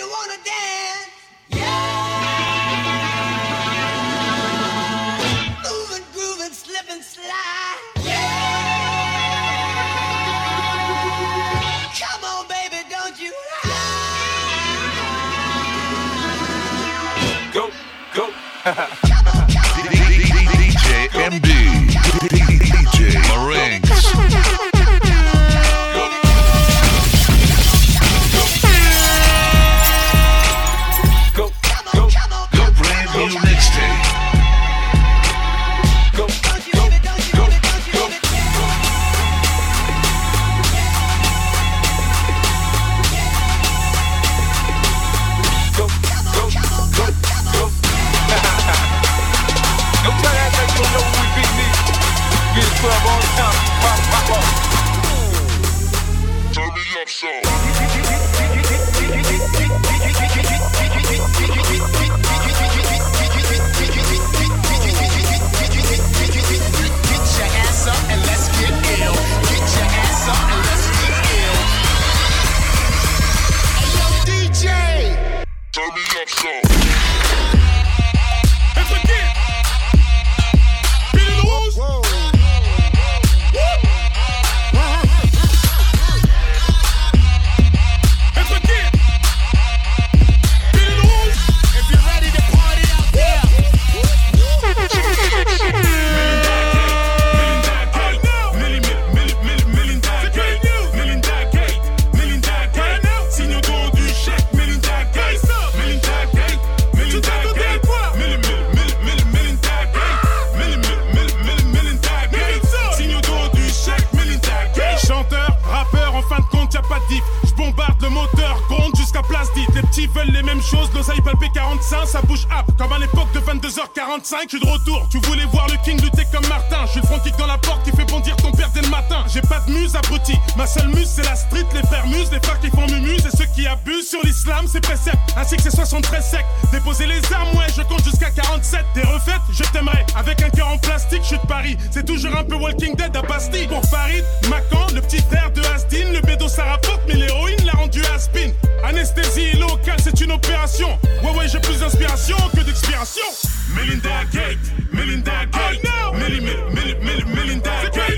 you wanna dance? Yeah. Moving, grooving, slip and slide. Yeah. Come on, baby, don't you hide. Go, go. Come on, come on. DJ MD. Plastique, j'suis de Paris. C'est toujours un peu Walking Dead à Bastille. Pour Farid, Macan, le petit frère de Astin, le bédo ça rapporte, mais l'héroïne l'a rendu à spin. Anesthésie locale, c'est une opération. Ouais, ouais, j'ai plus d'inspiration que d'expiration. Melinda Gate, Melinda Gate, Meli- Meli- Melinda Gate,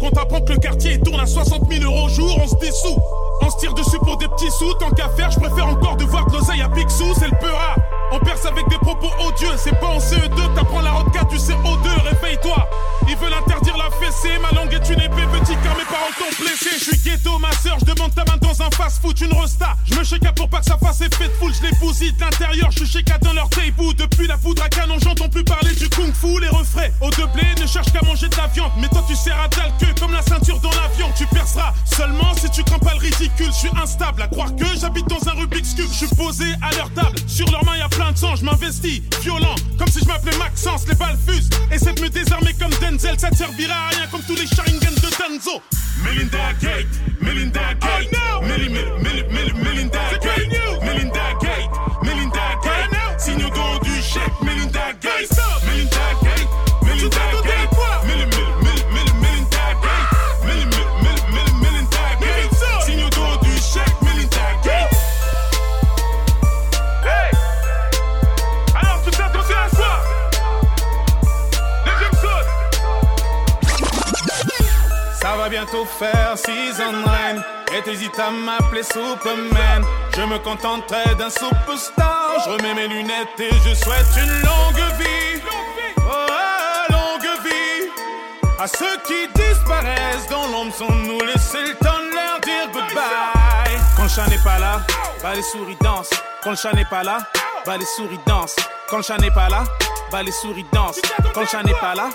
Quand t'apprends que le quartier tourne à 60 000 euros au jour, on se dissout. On se tire dessus pour des petits sous, tant qu'à faire, je préfère encore de voir de l'oseille à Picsou, c'est le peura. On perce avec des propos odieux, c'est pas en CE2, t'apprends la route 4 du CO2, réveille-toi. Ils veulent interdire la fessée, ma langue est une épée petit car mes paroles t'ont blessé. Je suis ghetto, ma soeur, je demande ta main dans un fast-food, une resta. Je me shake pour pas que ça fasse effet de foule, je les bousille de l'intérieur, je suis dans leur table. Depuis la poudre à canon, j'entends plus parler du kung-fu, les refrains. Au de blé, ne cherche qu'à manger de la viande, mais toi tu sers à dalle queue comme la ceinture dans l'avion. Tu perceras seulement si tu crains pas le ridicule, je suis instable à croire que j'habite dans un Rubik's Cube. Je suis posé à leur table, sur leurs mains y a plein de sang, je m'investis, violent, comme si je m'appelais Maxence, les balles fusent. Essaie de me désarmer comme Denzel, ça te servira à rien comme tous les Sharingan de Danzo. Melinda Gate, Melinda Gate, Meli- Melinda faire season rain Et t'hésites à m'appeler Superman. Je me contenterai d'un superstar. Je remets mes lunettes et je souhaite une longue vie. Oh, longue vie. À ceux qui disparaissent dans l'ombre Sans nous laisser le temps de leur dire goodbye. Quand le chat n'est pas là, bah les souris dansent. Quand le chat n'est pas là, bah les souris dansent. Quand le chat n'est pas là, bah les souris dansent. Quand le chat n'est pas là,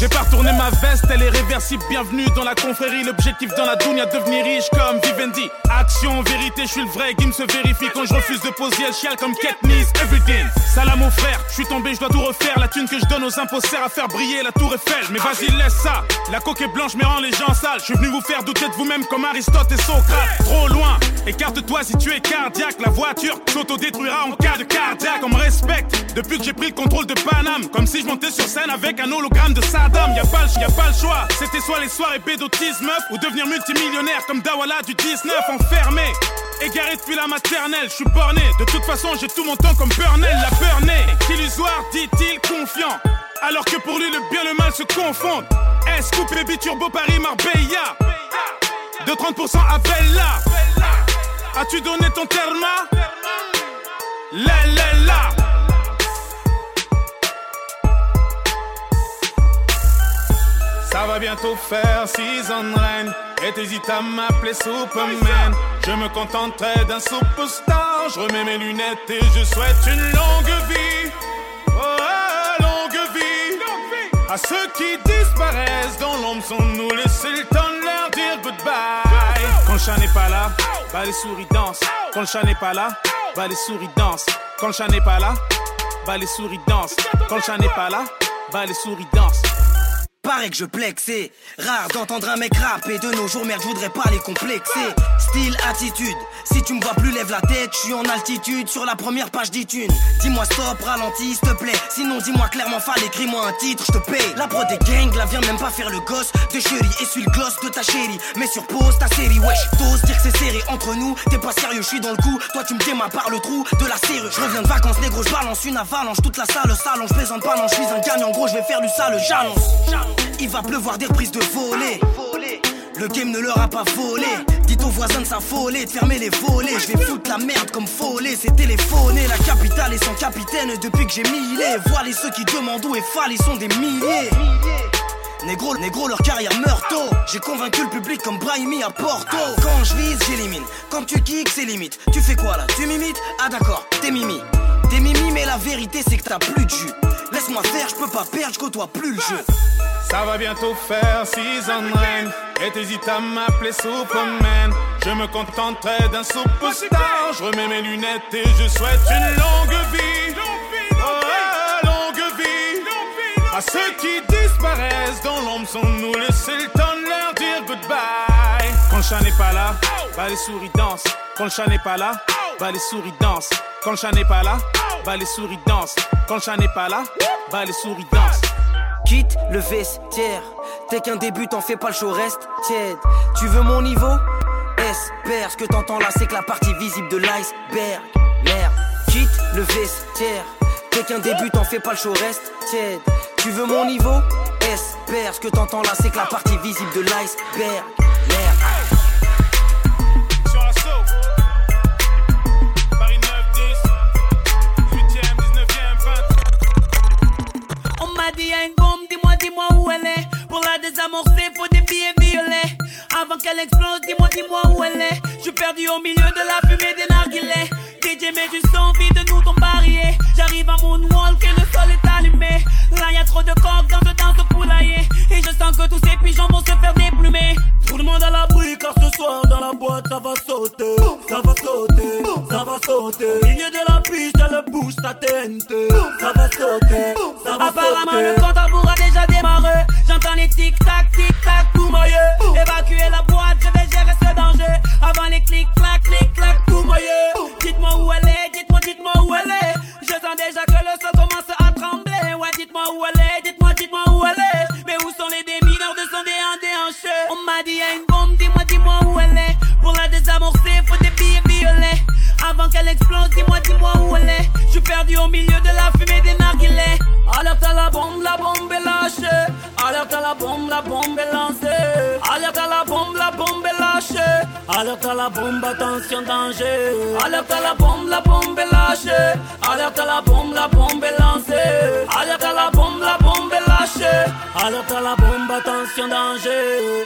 J'ai pas retourné ma veste, elle est réversible. Bienvenue dans la confrérie. L'objectif dans la dounia, devenir riche comme Vivendi. Action, vérité, je suis le vrai. Game se vérifie quand je refuse de poser le chial comme Katniss. Everything. Salam mon frère, je suis tombé, je dois tout refaire. La thune que je donne aux impôts sert à faire briller la tour Eiffel. Mais vas-y, laisse ça. La coque est blanche, mais rend les gens sales. Je suis venu vous faire douter de vous-même comme Aristote et Socrate. Trop loin. Écarte-toi si tu es cardiaque. La voiture s'autodétruira en cas de cardiaque. On me respecte depuis que j'ai pris le contrôle de Paname. Comme si je montais sur scène avec un hologramme de Saddam. Y a pas a pas le choix. C'était soit les soirées bédotisme ou devenir multimillionnaire comme Dawala du 19 enfermé. Égaré depuis la maternelle, je suis borné. De toute façon, j'ai tout mon temps comme Burnell, la Burney. Qu'illusoire, dit-il, confiant. Alors que pour lui, le bien et le mal se confondent. S, coupe, baby, turbo, Paris, Marbella. De 30% à Bella. As-tu donné ton terme La la la. Ça va bientôt faire six ans de règne Et t'hésites à m'appeler Superman. Je me contenterai d'un superstar. Je remets mes lunettes et je souhaite une longue vie. Oh, longue vie. À ceux qui disparaissent dans l'ombre Sans nous laisser le temps de leur dire goodbye. Quand le chat n'est pas là, bah les souris dansent. Quand le chat n'est pas là, bah les souris dansent. Quand le chat n'est pas là, bah les souris dansent. Quand le chat n'est pas là, bah les souris dansent Paraît que je c'est rare d'entendre un mec rapper de nos jours, merde, je voudrais pas les complexer. Style, attitude, si tu me vois plus, lève la tête, je suis en altitude sur la première page d'iTunes. Dis-moi stop, ralentis, s'il te plaît. Sinon, dis-moi clairement, fall, écris-moi un titre, je te paye. La prod des gang, la viens même pas faire le gosse de chérie. Essuie le gloss de ta chérie, mais sur pause ta série, wesh. T'oses dire que c'est serré entre nous, t'es pas sérieux, je suis dans le coup. Toi, tu me démas par le trou de la serrure. Je reviens de vacances, négro, je balance une avalanche, toute la salle, salon, je plaisante pas, non, je suis un gagnant, gros, je vais faire du sale, j'annonce. Il va pleuvoir des reprises de volée. Le game ne leur a pas volé. Dites aux voisins de s'affoler, de fermer les volets. Je vais foutre la merde comme follet. C'est téléphoné, la capitale est sans capitaine depuis que j'ai millé. Voilez ceux qui demandent où est Fall, ils sont des milliers. Négro, négro, leur carrière meurt tôt. J'ai convaincu le public comme Brahimi à Porto. Quand je vise, j'élimine. Quand tu kicks, c'est limite. Tu fais quoi là? Tu m'imites? Ah d'accord, t'es mimi. Mais la vérité c'est que t'as plus de jus. Laisse-moi faire, je peux pas perdre, je côtoie plus le jeu. Ça va bientôt faire six ans de règne. Et t'hésites à m'appeler Superman. Je me contenterai d'un superstar Je remets mes lunettes et je souhaite une longue vie. Oh, longue vie. À ceux qui disparaissent dans l'ombre Sans nous laisser le temps de leur dire goodbye Quand le chat n'est pas là, bah les souris dansent Quand le chat n'est pas là, bah les souris dansent Quand le chat n'est pas là, bah les souris dansent Quand le chat n'est pas là, bah les souris dansent Quitte le vestiaire. T'es qu'un début, t'en fais pas le show, reste tiède. Tu veux mon niveau? Espère, ce que t'entends là, c'est que la partie visible de l'iceberg. Merde, quitte le vestiaire. T'es qu'un début, t'en fais pas le show, reste tiède. Tu veux mon niveau? Espère, ce que t'entends là, c'est que la partie visible de l'iceberg. Dis-moi, dis-moi où elle est. Pour la désamorcer, faut des billets violets. Avant qu'elle explose, dis-moi, dis-moi où elle est. Je suis perdu au milieu de la fumée des narguilés. DJ met du son, vide-nous ton barillet. J'arrive à Moonwalk et le sol est allumé. Là y'a trop de coques dans danse poulailler. Et je sens que tous ces pigeons vont se faire déplumer. Tout le monde à l'abri car ce soir dans la boîte ça va sauter. Ça va sauter, ça va sauter. Au milieu de la piste, elle bouge sa tente. Ça va sauter, ça va Apparemment le compte a déjà démarré. J'entends les tic-tac, tic-tac, tout moyen. Évacuer la boîte, je vais gérer ce danger. Avant les clic-clac, clic-clac, tout moyen. Dites-moi où elle est, dites-moi, dites-moi où elle est. Je sens déjà que le sol commence à trembler. Ouais, dites-moi où elle est, Mais où sont les démineurs de son déhan déhanché On m'a dit y'a une bombe, dis-moi, dis-moi où elle est. Pour la désamorcer, faut des billets violets. Avant qu'elle explose, dis-moi, dis-moi où elle est. Je suis perdu au milieu de la fumée des narguilés. Alerte à la bombe, la bombe est lâchée. Alerte à la bombe, la bombe est lancée. Alerte à la bombe, la bombe lâchée. Alerte à la bombe, attention danger. Alerte à la bombe, la bombe est lâchée. Alerte à la bombe, la bombe est lancée. Alerte à la bombe, la bombe est. Alerte à la bombe, attention danger.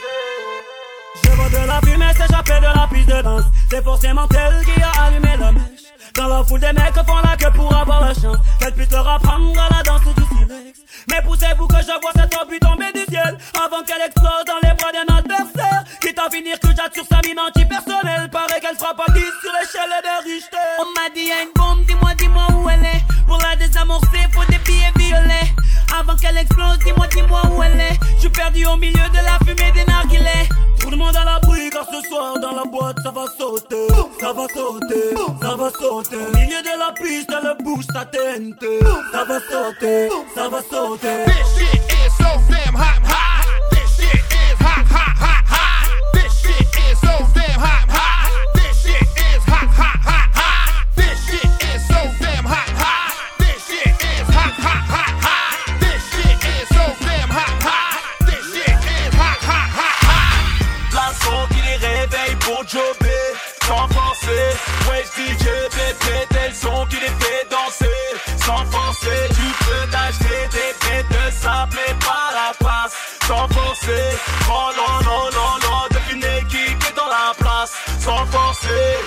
Je vois de la fumée s'échapper de la piste de danse. C'est forcément elle qui a allumé la mèche. Dans la foule des mecs font la queue pour avoir la chance qu'elle puisse leur apprendre à la danse du silex. Mais poussez-vous que je vois cette obus tomber du ciel avant qu'elle explose dans les bras d'un adversaire. Quitte à finir que j'attire sa mine antipersonnelle. Paraît qu'elle frappe à 10 sur l'échelle de Richter. On m'a dit y'a une bombe, dis-moi, dis-moi où elle est. Pour la désamorcer, faut des billets violets. Avant qu'elle explose, dis-moi, dis-moi où elle est. Je suis perdu au milieu de la fumée des narguilés. Tout le monde à l'abri car ce soir dans la boîte ça va sauter, ça va sauter, ça va sauter. Au milieu de la piste, elle bouge sa tête. Ça va sauter, ça va sauter. This shit is so damn hot, hot. Wesh DJ bébé tel son qui les fait danser Sans forcer Tu peux t'acheter des bêtes de sable mais pas la place Sans forcer Oh non non non non Depuis une équipe qui est dans la place Sans forcer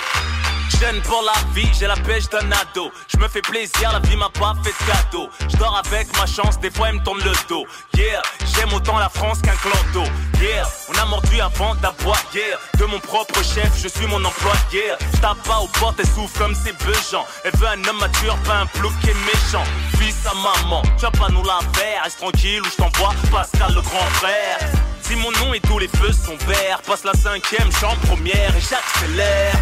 Jeune pour la vie, j'ai la pêche d'un ado. Je me fais plaisir, la vie m'a pas fait de cadeau. Je dors avec ma chance, des fois elle me tourne le dos. J'aime autant la France qu'un clan Yeah, on a mordu avant d'aboyer. Yeah, de mon propre chef, je suis mon employé. Yeah, je tape pas aux portes, elle souffle comme c'est besoin. Elle veut un homme mature, pas un plouc qui est méchant. Fils à maman, tu vas pas nous la faire. Reste tranquille ou je t'envoie Pascal le grand frère. Si mon nom et tous les feux sont verts, passe la cinquième chambre première et j'accélère.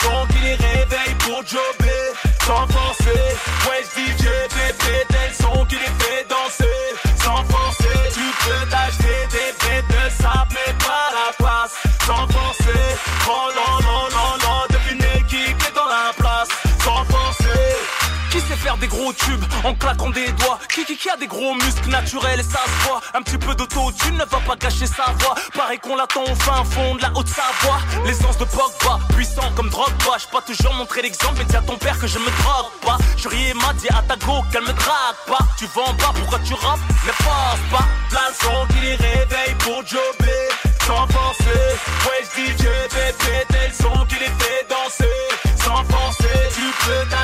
Sons qui les réveille pour jobber, sans forcer. Wesh DJ bébé, tel son qui les fait danser, sans forcer. Tu peux t'acheter des bêtes de sable, mais pas la place, sans forcer. Oh non, non, non, non, équipe qui est dans la place, sans forcer. Qui sait faire des gros tubes en claquant des doigts? Qui, qui, qui a des gros muscles naturels et ça se voit? Un petit peu d'autotune ne va pas cacher sa voix Pareil qu'on l'attend au fin fond de la haute Savoie L'essence de Pogba, comme J'ai pas toujours montré l'exemple mais dis à ton père que je me drogue pas. Jury et m'a dit à ta go qu'elle me drague pas. Tu vends pas, pourquoi tu rappes? Ne force pas. Plein de sons qui les réveille pour jobber. Sans forcer. Wesh DJ bébé tel son qui les fait danser. Sans forcer Tu peux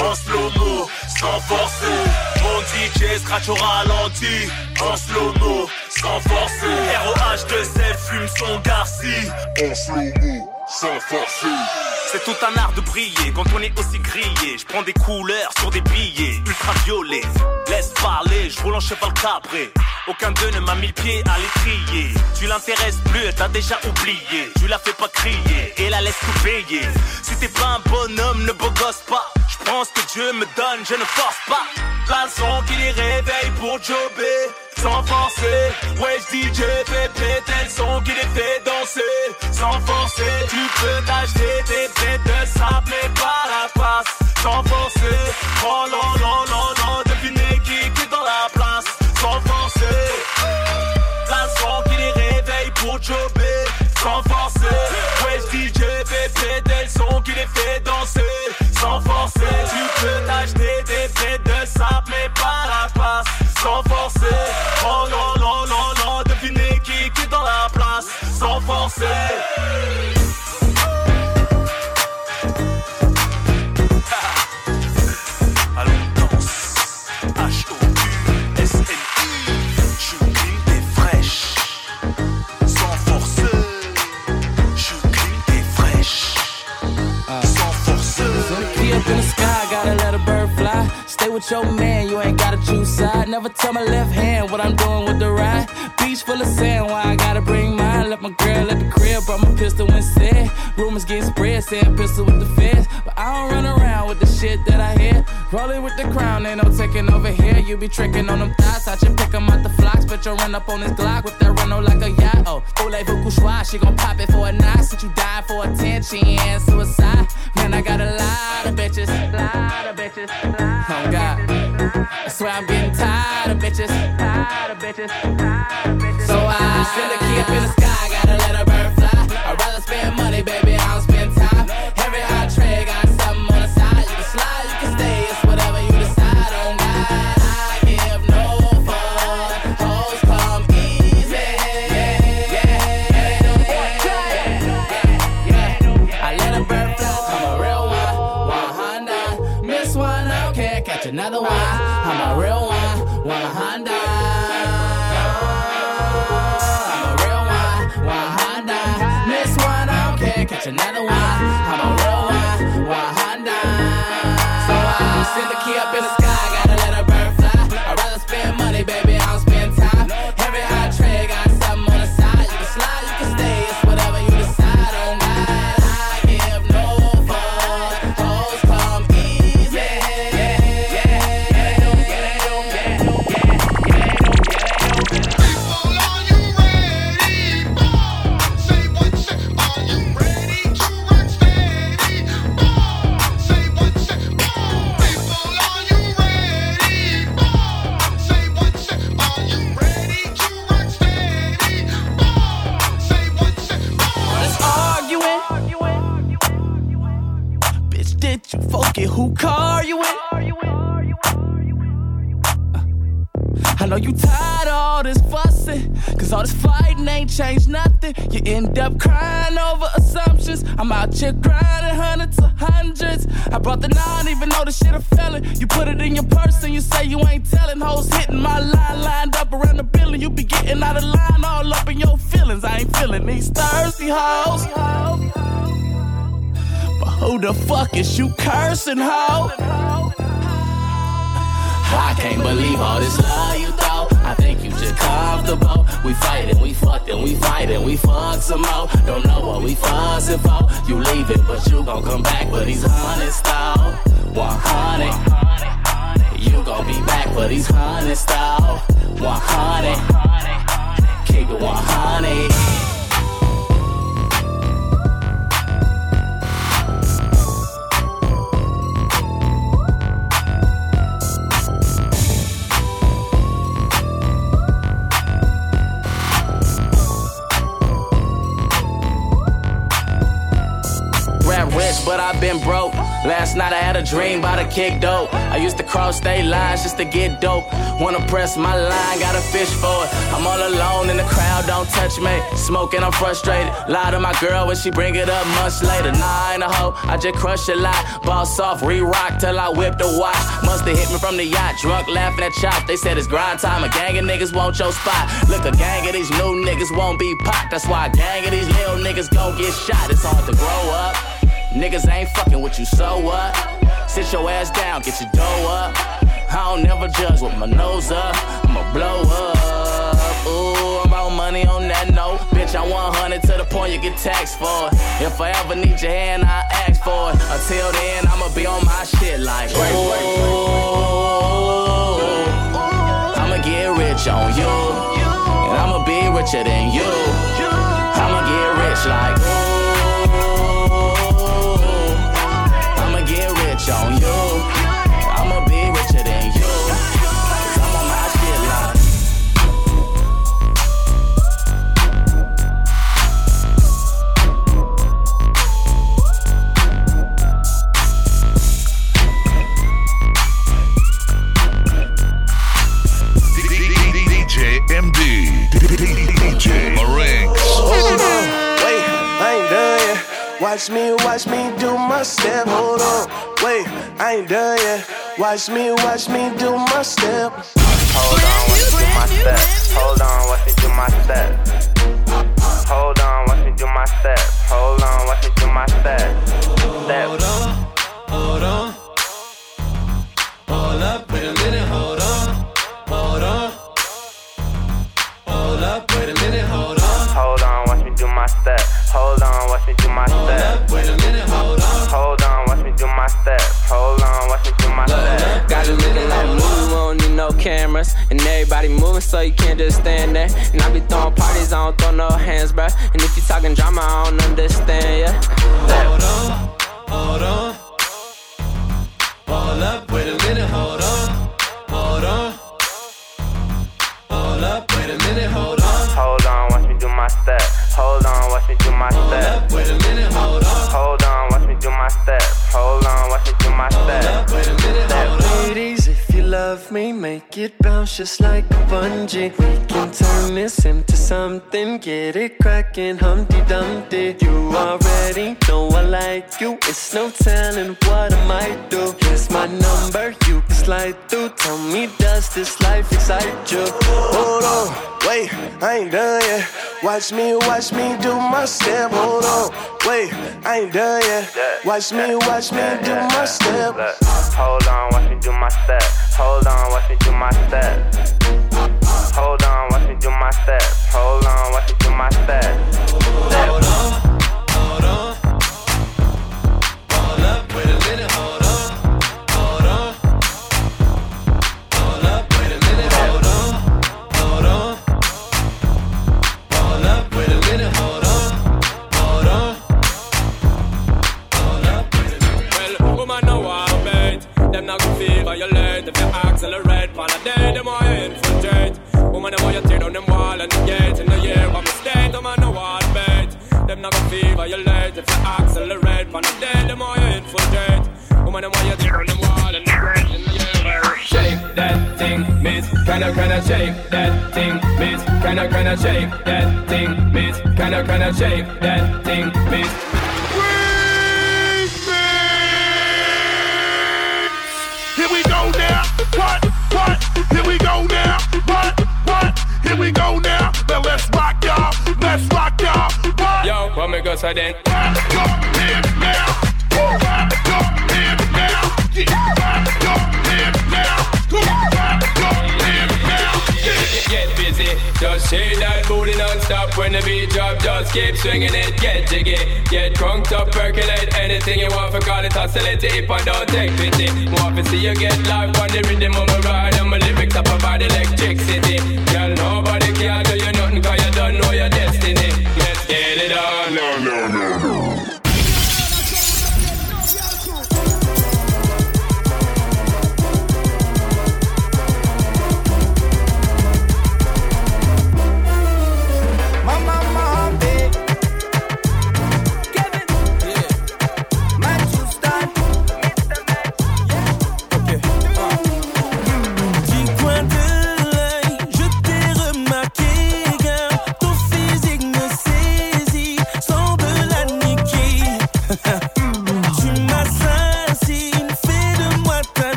En slow-mo Sans forcer Mon DJ scratch au ralenti En slow-mo Sans forcer ROH de ses fume son garci. En slow-mo, c'est tout un art de briller quand on est aussi grillé. Je prends des couleurs sur des billets ultraviolets. Laisse parler, je roule en cheval cabré. Aucun d'eux ne m'a mis le pied à l'étrier. Tu l'intéresses plus, elle t'a déjà oublié. Tu la fais pas crier et la laisse tout payer. Si t'es pas un bonhomme, ne beau gosse pas. Je prends ce que Dieu me donne, je ne force pas. Plein de sons qui les réveille pour jobber. Sans forcer, wesh DJ bébé, tel son qui les fait danser. Sans forcer, tu peux t'acheter des bêtes de sable, mais pas la place. Sans forcer, oh non, non, non, non, équipe qui est dans la place. Sans forcer, de sons qui les réveille pour jobber. Sans forcer, wesh DJ bébé, tel son qui les fait danser. Sans forcer, tu peux t'acheter des bêtes de sable, mais forcer, oh non, non, non, non, équipe qui est dans la place. Sans forcer. Allons with your man, you ain't gotta choose side. Never tell my left hand what I'm doing with the ride. Beach full of sand, why I gotta bring mine? Let my girl at the crib, brought my pistol and said. Rumors get spread, saying pistol with the feds. But I don't run around with the shit that I hear. Rolling with the crown, ain't no taking over here. You be tricking on them thoughts, I should pick 'em out the flocks. But you run up on this Glock with that Renault like a yacht. Oh, voulez-vous couchoir, she gon' pop it for a night. Since you died for attention and suicide. Man, I got a lot of bitches, a lot of bitches. Oh God, I swear I'm getting tired of bitches, tired of bitches. So I send a key up in the sky, gotta let a I'm out grinding hundreds of hundreds. I brought the nine, even though the shit a felon. You put it in your purse and you say you ain't telling. Hoes hitting my line, lined up around the building. You be getting out of line, all up in your feelings. I ain't feeling these thirsty hoes. But who the fuck is you cursing, hoe? I can't believe all this love you comfortable. We fighting, we fucking, we fighting, we fuck some more. Don't know what we fussing for. You leaving, but you gon' come back. But he's honest though, 100. You gon' be back, but he's honest though, 100. Keep it 100. I've been broke. Last night I had a dream about a kick dope. I used to cross state lines just to get dope. Wanna press my line, got a fish for it. I'm all alone in the crowd, don't touch me. Smoking, I'm frustrated. Lie to my girl when she bring it up months later. Nah, I ain't a hoe, I just crush a lot. Boss off, re-rock till I whip the watch. Musta hit me from the yacht, drunk laughing at chops. They said it's grind time, a gang of niggas want your spot. Look, a gang of these new niggas won't be popped. That's why a gang of these little niggas gon' get shot. It's hard to grow up. Niggas ain't fucking with you, so what? Sit your ass down, get your dough up. I don't never judge with my nose up. I'ma blow up. Ooh, I'm about money on that note. Bitch, I'm 100 to the point you get taxed for it. If I ever need your hand, I ask for it. Until then, I'ma be on my shit like, ooh, I'ma get rich on you. And I'ma be richer than you. I'ma get rich like, ooh. Watch me, watch me do my step. Hold on, wait, I ain't done yet. Watch me, watch me do my step. Hold on, watch me do my step. Hold on, watch me do my step. Hold on, watch me do my step. Hold on, watch me do my step. Step. So you can't just stand there. And I be throwing parties, I don't throw no hands, bruh. And if you talking drama, I don't understand, yeah. Hold on, hold on. Hold up, wait a minute, hold on. Hold on. Hold up, wait a minute, hold on. Hold on, watch me do my step. Hold on, watch me do my step. Hold up, wait a minute, hold on. Hold on, watch me do my step. Hold on, watch me do my Hold step. up, wait a minute, hold on. Ladies, if you love me, make it bounce just like a bungee. We can turn this into something, get it cracking, Humpty Dumpty. You already know I like you, it's no telling what I might do. Here's my number, you can slide through. Tell me, does this life excite you? Hold on, wait, I ain't done yet. Watch me, watch me do my step. Hold on, wait, I ain't done yet. Watch me, watch me do my step. Hold on, watch me do my step. Hold on, watch me do my step. Hold on, watch me do my step. Hold on, watch me do my step. Hold on, violate if you accelerate. Pan a day, them you infiltrate. Woman, them want you tear down them wall and the gate in the year of mistake. Woman, no one bait. Them not gonna feel violate if you accelerate. Pan a day, them you infiltrate. Woman, them want you tear down them wall and the gate in the year. Shake that thing, miss. Kinda, kinda shake that thing, miss. Kinda, kinda shake that thing, miss. Kinda, kinda shake that thing, miss. What? What? Here we go now. What? What? Here we go now. Now let's rock y'all. Let's rock y'all. What? Yo, what me go so then? Clap your hands now. Just shake that booty non-stop when the beat drop. Just keep swinging it, get jiggy, get crunked up, percolate anything you want. For call it oscillate if I don't take pity. Want to see you get live on the rhythm of my ride and my lyrics up about electricity. Girl, nobody can do you nothing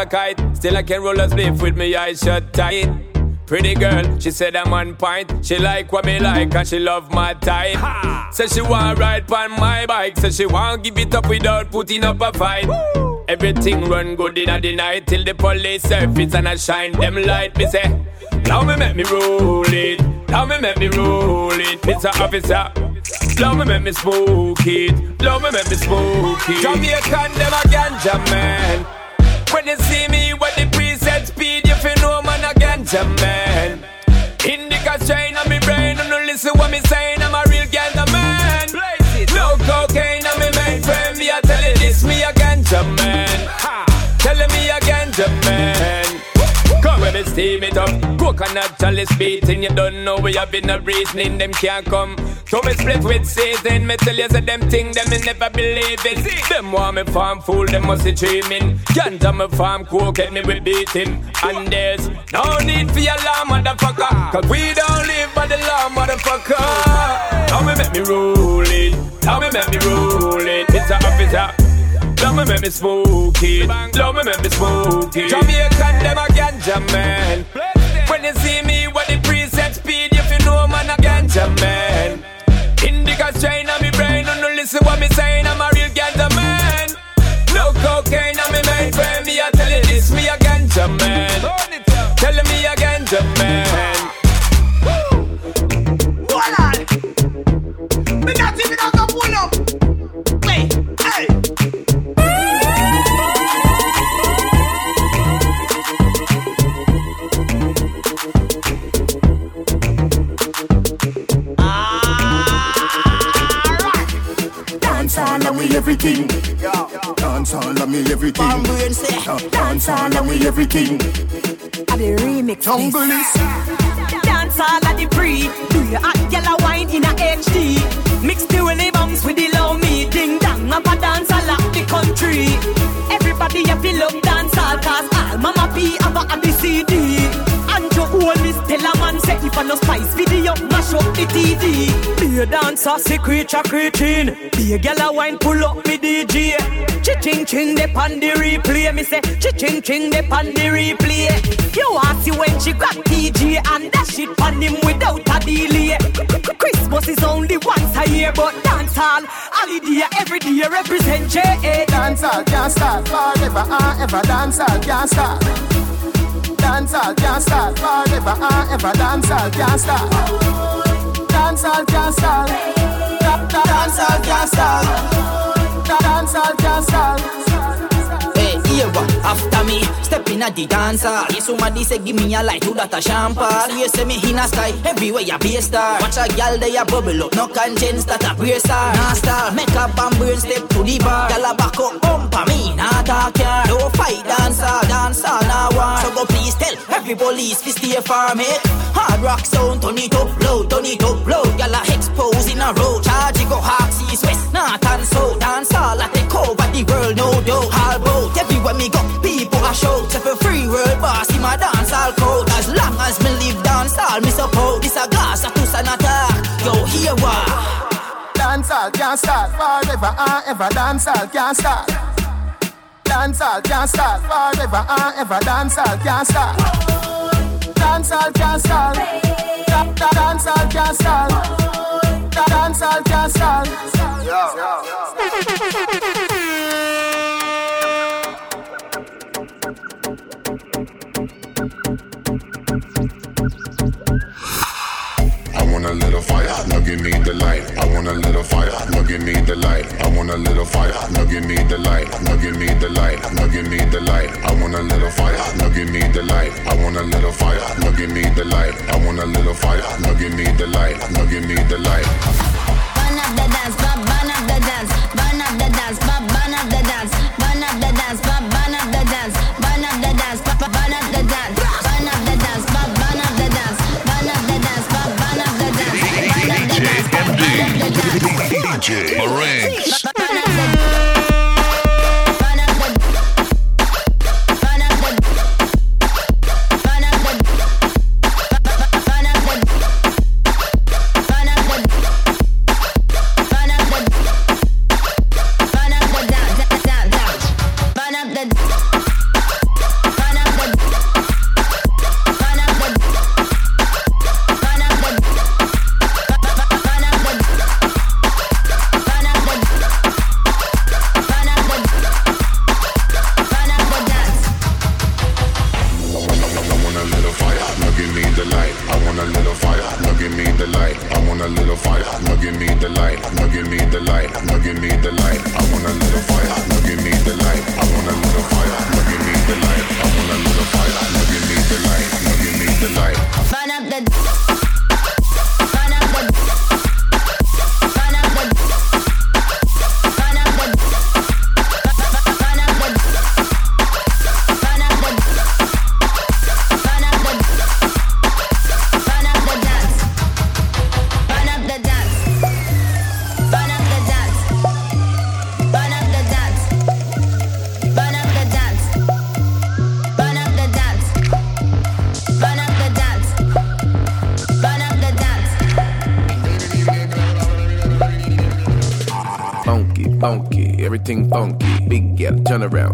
a kite. Still I can roll a spliff with me eyes shut tight. Pretty girl, she said I'm on point. She like what me like and she love my type. Said she want ride on my bike. Said she want give it up without putting up a fight. Everything run good in the night till the police surface and I shine them light. Me say, now me make me roll it. Now me make me roll it, Mr. Officer. Love me make me smoke it. Love me make me smoke it. Jamaican them a ganja man. When you see me with the preset speed, you feel no man again, man. Indica strain on me brain, and no listen what me saying. I'm a real ganja man. No cocaine on me mainframe. Me a telling this me again, man. Telling me again, man me steam it up. Coconut chalice beating, you don't know we have been a reasoning, them can't come. So me split with Satan, me tell you say them thing them me never believe in. Them want me farm fool, them must be dreaming. Ganja me farm coke, and me will beat him. And there's no need for your law, motherfucker. Cause we don't live by the law, motherfucker. Now me make me roll it. Now me make me roll it. It's a officer. Love me make me smoke it. Love me make me smoke it. Jamaican them a ganja man. When you see me with the preset speed, if you know man a ganja man. Indica strain on me brain, no no listen what me saying. I'm a real ganja man. No cocaine on me mind friend. Me I tell you this, me a ganja man. Tell me a ganja man. Everything. I the remix. Jungle is Secret a creating. Be a gal a wine, pull up me DJ. Chi-ching ching de pan the replay. Me say chi-ching ching de pan the replay. You want see when she grab TG and dash it pan him without a delay. Christmas is only once a year, but dance hall holiday every day represent J.A. Dance all can't start forever and ever. Dance all can't start. Dance all can't start forever and ever. Dance all can't start. Dance all can't start. Da- da- Dance all can't start. Da- Dance all can't start. Hey, here what? After me, step in at the dancer. Yes, somebody say give me a light to that a champagne. You say me in a sky, everywhere you be a star. Watch a gal they a bubble up, no conscience that a prayer star. Nah star, make up and burn step to the bar. Gal a back up, bumper me, nah talk ya. No fight dancer, dancer nah war. So go please tell every police fi stay far, make hard rock sound, turn it up low, turn it up low. Gal a expose in a row, charge go half east west, north and south. Dance all at take over the world, no doubt. All bout everywhere me go, people a shout. If a free world boss, in my dance all crowd. As long as me live dance all, me support. This a glass, a two an attack. Yo, here what? Dance all can't start forever and ever. Dance all can't start. Dance all can't start forever and ever. Dance all can't start. Dance all can't start. Da- da- Dance all can't start. Dance all can't start. Give me the light. I want a little fire, now give me the light. I want a little fire, now give me the light. Now give me the light, now give me the light. I want a little fire, now give me the light. I want a little fire, now give me the light. I want a little fire, now give me the light. Now give me the light. Burn up the dance, bu- burn up the dance, burn up the dance, bu- burn up the dance, DJ.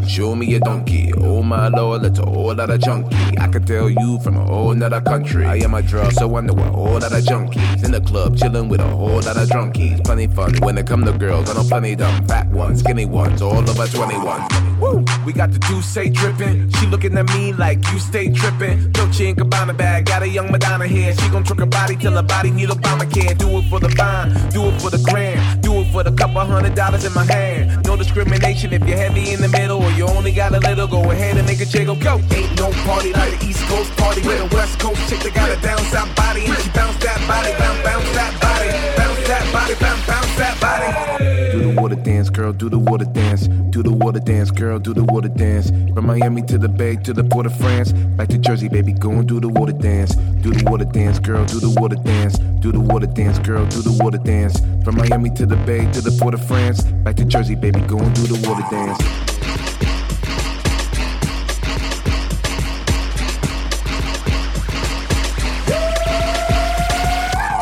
Show me a donkey. Oh my lord, that's a whole lot of junkie. I can tell you from a whole nother country. I am a drug, so I know a whole lot of junkies. In the club, chilling with a whole lot of drunkies. Plenty fun when it come to girls. I know plenty dumb, fat ones, skinny ones, all over 21. Woo! We got the two say dripping. She looking at me like you stay tripping. Dolce and Gabbana bag, got a young Madonna here. She gon' trick her body till her body need Obamacare. Do it for the vine, do it for the grand, for the couple hundred dollars in my hand. No discrimination if you're heavy in the middle or you only got a little. Go ahead and make a jiggle, go. Ain't no party like the East Coast party with a West Coast chick that got a down south body and she bounce that body, bounce, bounce that body, bounce that body, bounce, bounce that body. Do the water dance, girl, do the water dance. Do the water dance, girl, do the water dance. From Miami to the Bay to the Port of France. Back to Jersey, baby, go and do the water dance. Do the water dance, girl, do the water dance. Do the water dance, girl, do the water dance. From Miami to the Bay to the Port of France. Back to Jersey, baby, go and do the water dance.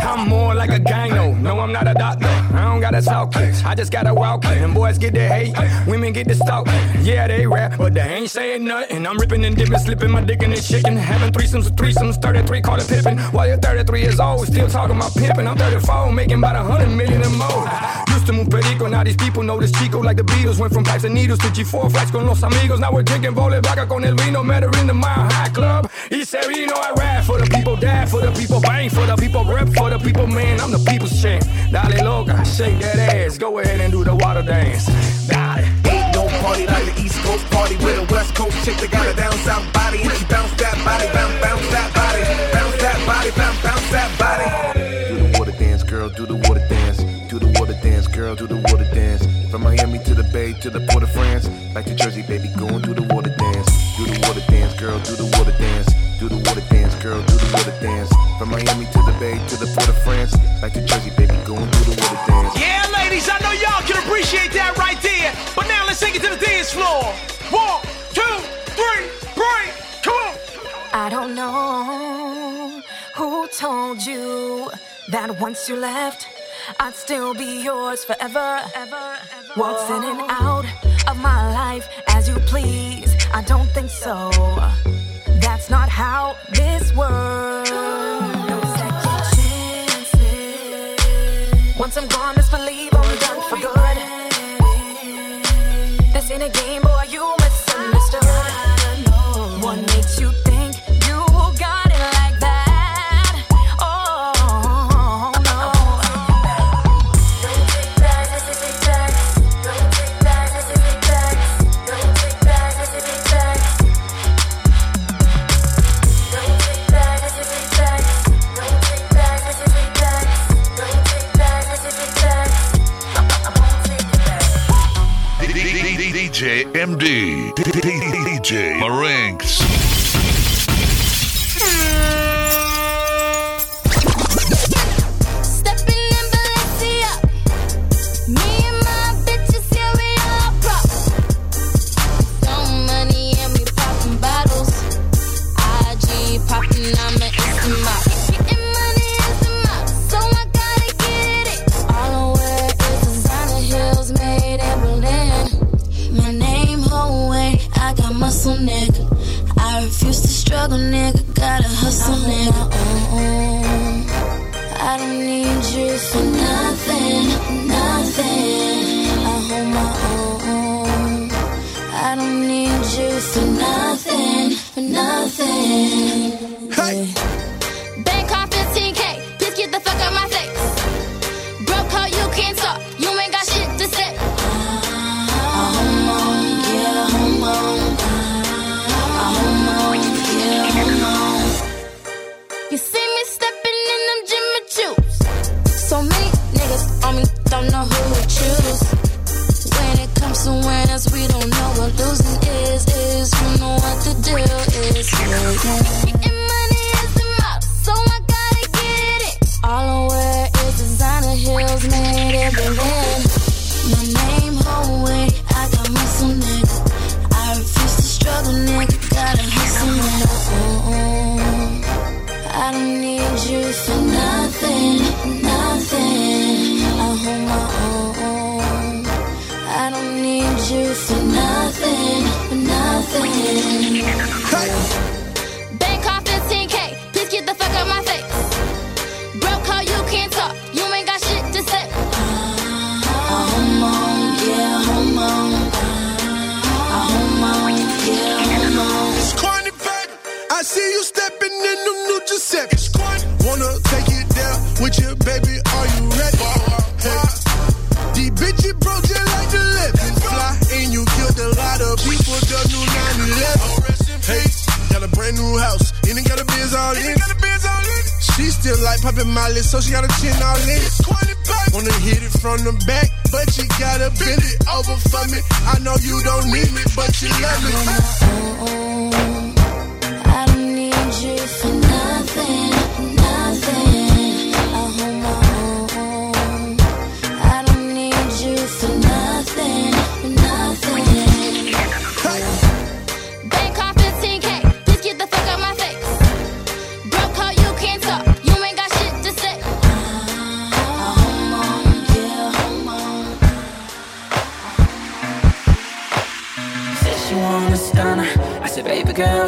I'm more like a gangno. No, I'm not a doctor. I gotta talk. I just gotta walk. And boys get the hate, women get the stalk. Yeah, they rap, but they ain't saying nothing. I'm ripping and dipping, slipping my dick in this chicken. Having threesomes with threesomes, 33 call it pippin'. While you're 33 years old, still talking about pimping. I'm 34, making about a hundred million and more. Used to move perico, now these people know this Chico like the Beatles. Went from pipes and needles to G4 flights con los amigos. Now we're drinking vole vaca con el vino. Met her in the Mile High Club. He said, you know, I rap for the people, die for the people, bang for the people, rep for the people, man. I'm the people's champ. Dale loca, shake that ass. Go ahead and do the water dance. Dale. Ain't no party like the East Coast party with a West Coast chick that got a down south body and she bounce that body, bounce, bounce that body, bounce that body, bounce, bounce that body. Do the water dance, girl, do the water dance. Do the water dance, girl, do the water dance. From Miami to the Bay to the Port of France. Back to Jersey, baby, go and do the water dance. Do the water dance, girl, do the water dance. Do the water dance, girl, do the water dance. From Miami to the Bay to the Port of France. Back to Jersey, baby, go and do the water dance. Yeah, ladies, I know y'all can appreciate that right there. But now let's take it to the dance floor. One, two, three, break. Come on. I don't know who told you that once you left, I'd still be yours forever. Ever, ever. Walks in and out of my life as you please. I don't think so. That's not how this works. No second chances. Once I'm gone, just believe I'm done for good. This ain't a game, DJ Marinks. Popping Molly, so she got a chin all in. Wanna hit it from the back, but you gotta bend it over for me. I know you don't need me, but you love me. I don't need you for nothing, nothing.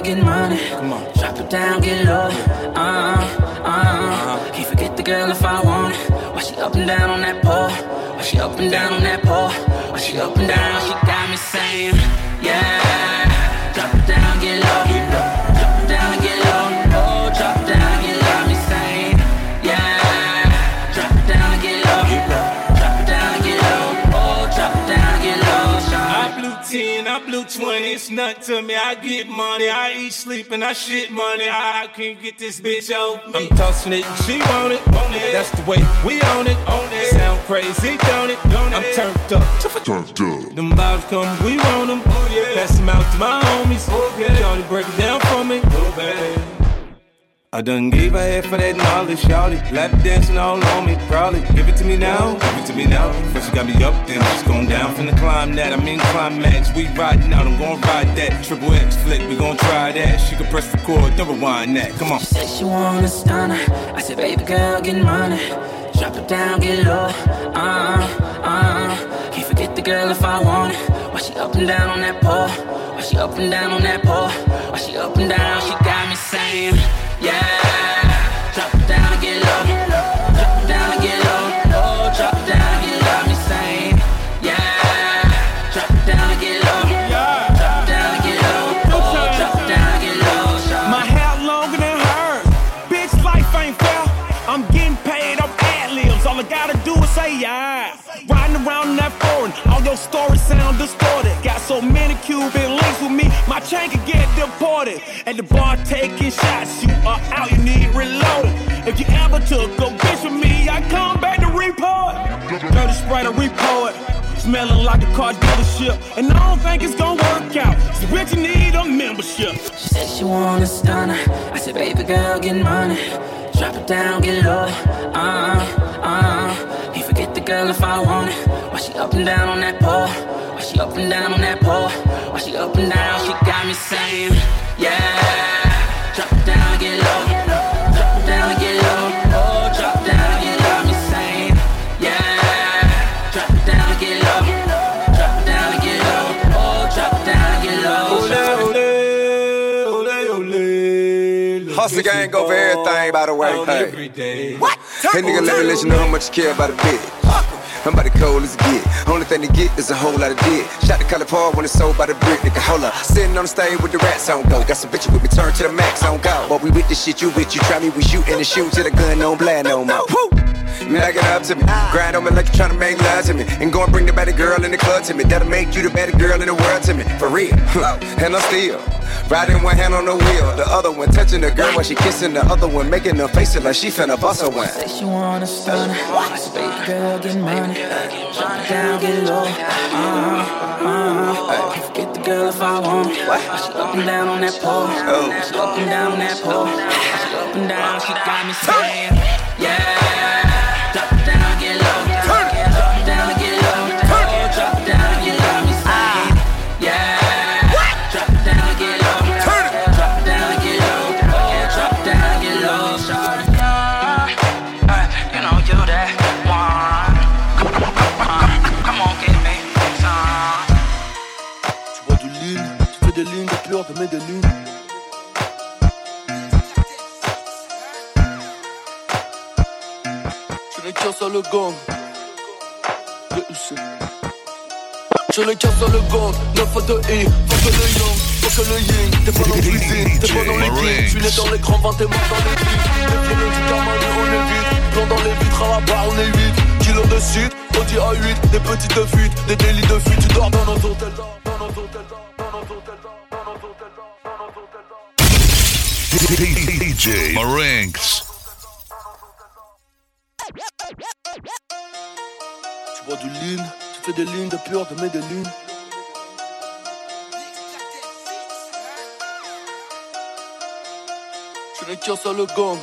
Get money. Come on, drop it down, get low. Uh, uh, can't forget the girl if I want it. Why she up and down on that pole? Why she up and down on that pole? Why she up and down? She got me saying, to me. I get money, I eat, sleep, and I shit money. I can't get this bitch off me. I'm tossing it, she want it, want it. That's the way we own it, own it. Sound crazy, don't it? Don't I'm turned up. Turned up. Them vibes come, we want them. Oh, yeah. Pass them out to my homies. Okay. Johnny, break it down for me. Oh, baby. I done gave her head for that knowledge, shawty. Lap dancing all on me, probably. Give it to me now, give it to me now. First she got me up, then she's going down. Finna climb that, I'm in climax. We riding out, I'm gonna ride that. Triple X flick, we gon' try that. She can press record, then rewind that. Come on. She said she want a stunner. I said, baby girl, get money. Drop it down, get low. Uh, uh. Can't forget the girl if I want it. Why she up and down on that pole? Why she up and down on that pole? Why she up and down? She got me saying, Cuban links with me, my chain could get deported. At the bar taking shots, you are out, you need reloading. If you ever took a bitch with me, I come back to report. Dirty Sprite, I repo it. Smelling like a car dealership, and I don't think it's gonna work out. So bitch, you need a membership. She said she want a stunner. I said, baby girl, get money. Drop it down, get low. Uh, uh. Can't forget the girl if I want it. Why she up and down on that pole? Why she up and down on that pole? Why she up and down? She got me saying, yeah. Drop it down, get low. Drop it down, get low. Oh, drop it down, get low. Me saying, yeah. Drop it down, get low. Drop it down, get low. Oh, drop it down, get low. Hustle gang go for everything, by the way. Hey. What? Hey, nigga, let me let you know how much you care about a bitch. I'm about to cold as it get. Only thing to get is a whole lot of dick. Shot the color Paul when it's sold by the brick, nigga. Hold up. Sitting on the stage with the rats on go. Got some bitches with me, turn to the max on go. But we with the shit, you with you. Try me, we shoot in the shoot till the gun don't blast no more. Woo! Back it up to me. Grind on me like you trying to make love to me. And go and bring the better girl in the club to me. That'll make you the better girl in the world to me. For real. and I'm still riding one hand on the wheel. The other one touching the girl while she kissing the other one. Making her face it like she finna bust her one. Say she want a stunner. I girl, get money. Drop down, get low. Uh, uh. Can't forget the girl if I want. Why she up and down on that pole? She up and down on that pole. She up and down, she got me saying, Les le gang. VUC. Je les casse à le gang, 9 à 2 I, fuck le yang, fuck le yin. T'es pas dans le cuisine, t'es pas dans les jeans, dans les grands vins, t'es mort dans les vides. Les violons du on évite. Plan dans les vitres, à la barre, on est 8. Kilo de shit, Audi A8. Des petites fuites, des délits de fuite. Tu dors dans nos hôtels d'or, dans nos hôtels d'or, dans nos hôtels d'or, dans nos hôtels d'or, dans nos hôtels d'or. DJ Marinx. Tu fais des lignes de pure, de mes des. Je ne tire sur le gomme.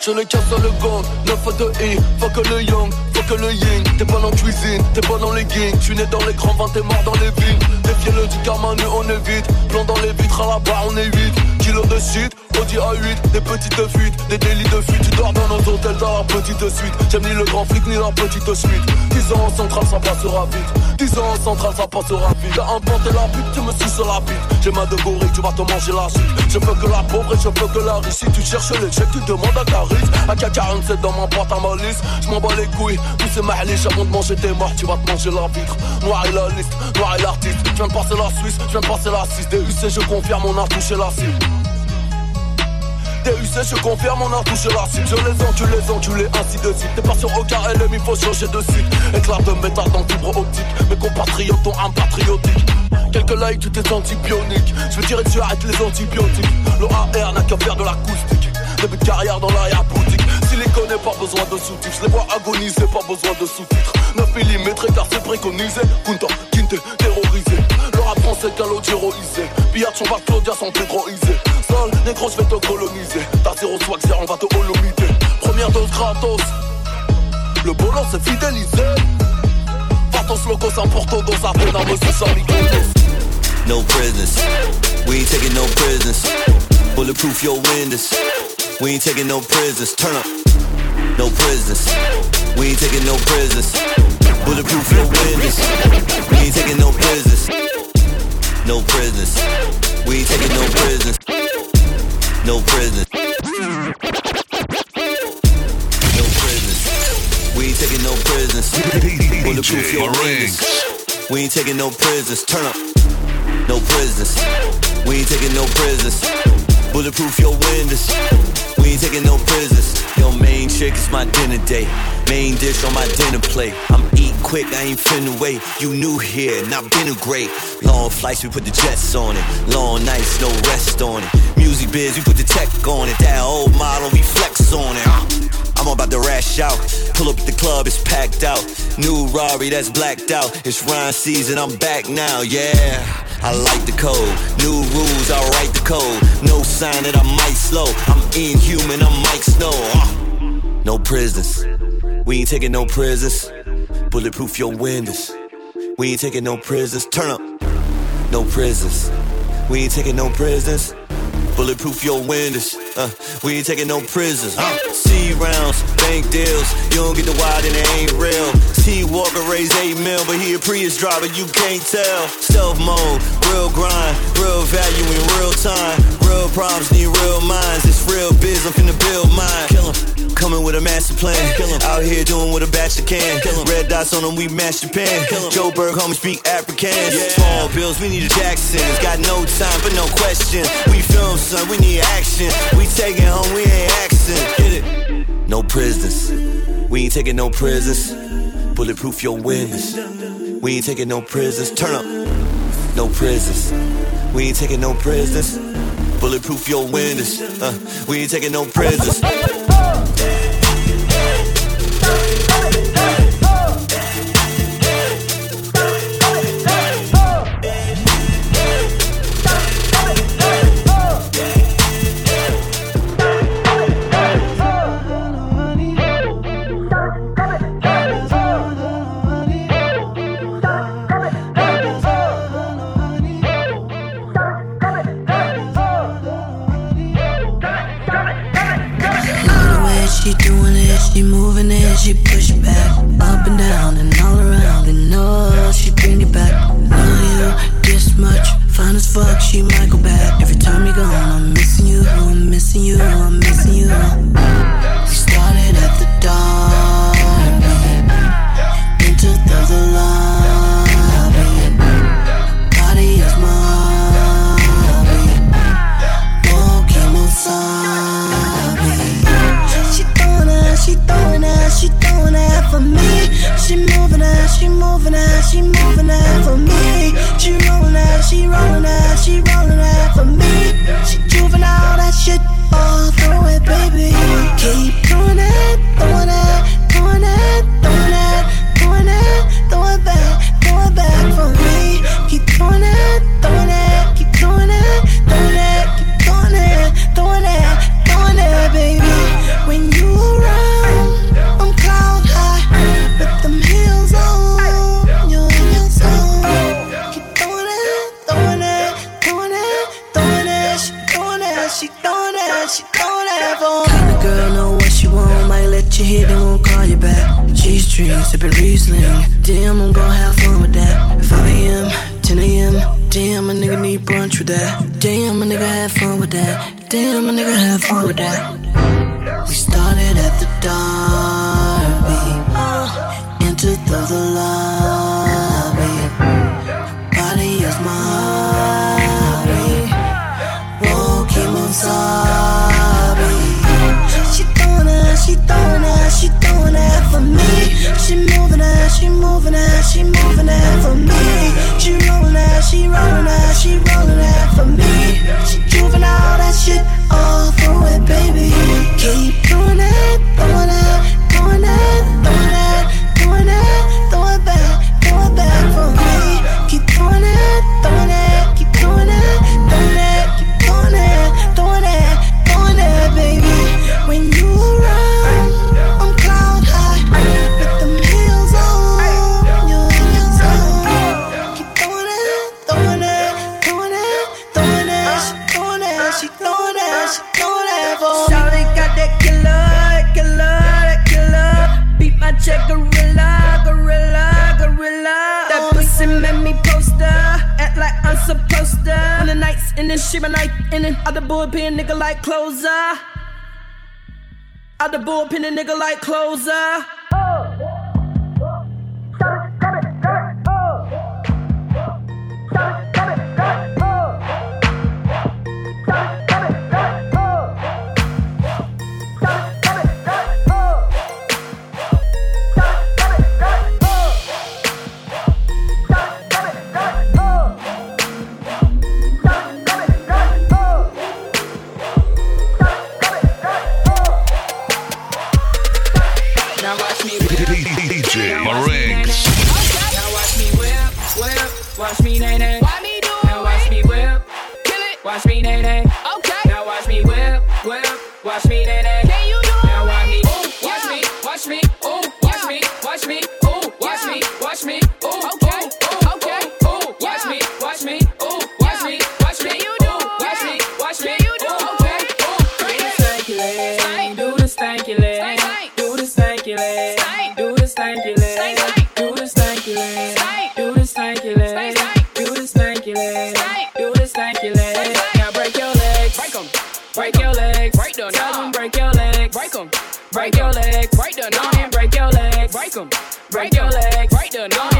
Je ne tire sur le gomme. 9 de I. Faut que le young, faut que le yin. T'es pas dans la cuisine, t'es pas dans les gangs. Tu n'es dans les grands vents, t'es mort dans les villes. Défiez-le du karma, nous on est vide. Blanc dans les vitres, à la barre, on est vide Kilo de shit, Audi A8 Des petites fuites, des délits de fuite. Tu dors dans nos hôtels, dans la petite suite. J'aime ni le grand flic, ni la petite suite. 10 ans en centrale, ça passera vite 10 ans en centrale, ça passera vite T'as inventé la bite, tu me suis sur la bite J'ai ma de gorille, tu vas te manger la suite. Je veux que la pauvre et je veux que la riche. Si tu cherches les chèques, tu demandes à Caris. AK-47 dans ma boîte à malice. Je m'en bats les couilles, tous ces mahliches Avant de manger tes morts, tu vas te manger la vitre. Noir et la liste, noir et l'artiste. Je viens de passer la Suisse, je viens de passer la 6 DUC, je confirme, on a touché la cible. DUC, je confirme, on a touché la cible. Je les encule, les enculés, ainsi de suite. T'es pas sur aucun LM, il faut changer de site Éclair de métal dans fibre optique compatriotes ont un patriotique. Quelques likes, tu t'es senti bionique Je veux dire, tu arrêtes les antibiotiques. L'OAR n'a qu'à faire de l'acoustique. Début de carrière dans l'arrière-boutique Si les connais, pas besoin de sous-titres. Je les vois agoniser, pas besoin de sous-titres. 9 mm car c'est préconisé Kunta, Kinte, terrorisé. Le rap français calogéroisé Pillard, on va Claudia sans t'héroïser Sol, négro, je vais te coloniser. T'as zéro swag, on va te holomiser Première dose gratos. Le boulot c'est fidélisé Vatos locos en porto dos apenas me sus No prisoners. We ain't taking no prisoners. Bulletproof your windows. We ain't taking no prisoners. Turn up. No prisoners. We ain't taking no prisoners. Bulletproof your windows. We ain't taking no prisoners. No prisoners. We ain't taking no prisoners. No prisoners. Ain't taking no prisoners. Bulletproof your windows. We ain't taking no prisoners. Turn up. No prisoners. We ain't taking no prisoners. Bulletproof your windows. We ain't taking no prisoners. Yo, main chick is my dinner date. Main dish on my dinner plate. I'm eating quick, I ain't finna wait. You new here, not been a great. Long flights, we put the jets on it. Long nights, no rest on it. Music biz, we put the tech on it. That old model, we flex on it. I'm about to rash out. Pull up at the club, it's packed out. New Rari that's blacked out. It's Ryan season, I'm back now, yeah. I like the code. New rules, I write the code. No sign that I might slow. I'm inhuman, I'm Mike Snow. Uh. No prisoners. We ain't taking no prisoners. Bulletproof your windows. We ain't taking no prisoners. Turn up. No prisoners. We ain't taking no prisoners. Bulletproof your windows. Uh, we ain't taking no prisoners. Uh, C rounds, bank deals. You don't get the wide and it ain't real. T Walker raised 8 mil, but he a Prius driver, you can't tell. Stealth mode, real grind, real value in real time. Real problems need real minds. It's real biz, I'm finna build mine. Kill 'em. Coming with a master plan. Out here doing what a bachelor can. Red dots on them, we match Japan. Joburg, homie, speak Afrikaans. Small bills, we need a Jacksons. Got no time for no question. We film, son, we need action. We taking home, we ain't axing. Get it? No prisoners. We ain't taking no prisoners. Bulletproof your windows. We ain't taking no prisoners. Turn up. No prisoners. We ain't taking no prisoners. Bulletproof your windows. Uh, we ain't taking no prisoners. Of the line. Pin in a nigga like closer. your leg. Do this thank your leg. Now break your legs. Break them. Break your legs. Break them. Tell break your legs. Break them. Break your legs. Break them. Break your legs. Break them. Break your legs. Break them.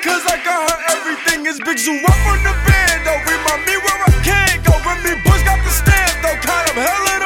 Because I got her everything. It's big zoo up on the band, though. Remind me where I can't go. Remy Bush got the stamp, though. Kind of hell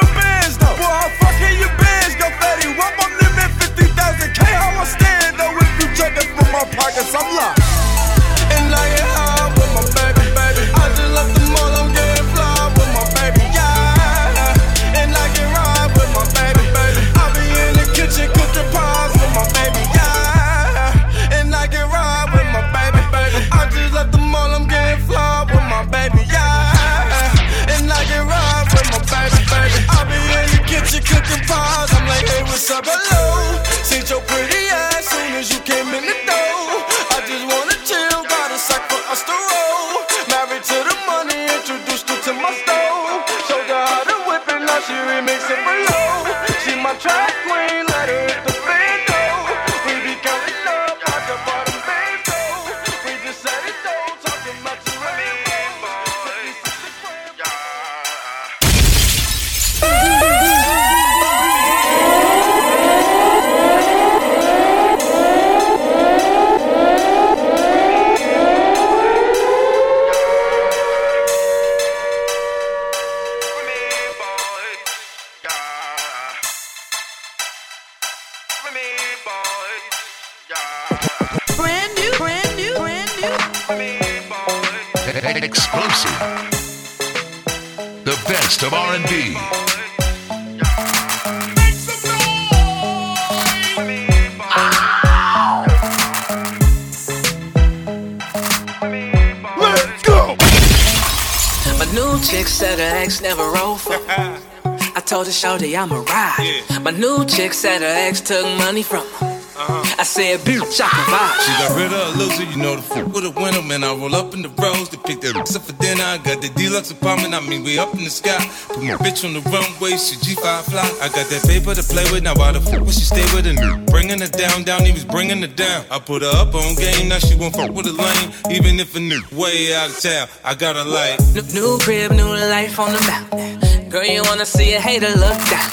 shorty I'm a ride. My new chick said her ex took money from her. Uh-huh. I said, bitch, I vibe. She got rid of a loser, you know the fuck with a winner, man. I roll up in the rose to pick that up for dinner. I got the deluxe apartment, I mean, we up in the sky. Put my bitch on the runway, she G5 fly. I got that paper to play with, now why the fuck would she stay with a nigga? Bringing her down, down, he was bringing her down. I put her up on game, now she won't fuck with a lane. Even if a nigga way out of town, I got her like. New, new crib, new life on the mountain. Girl, you wanna see a hater look down.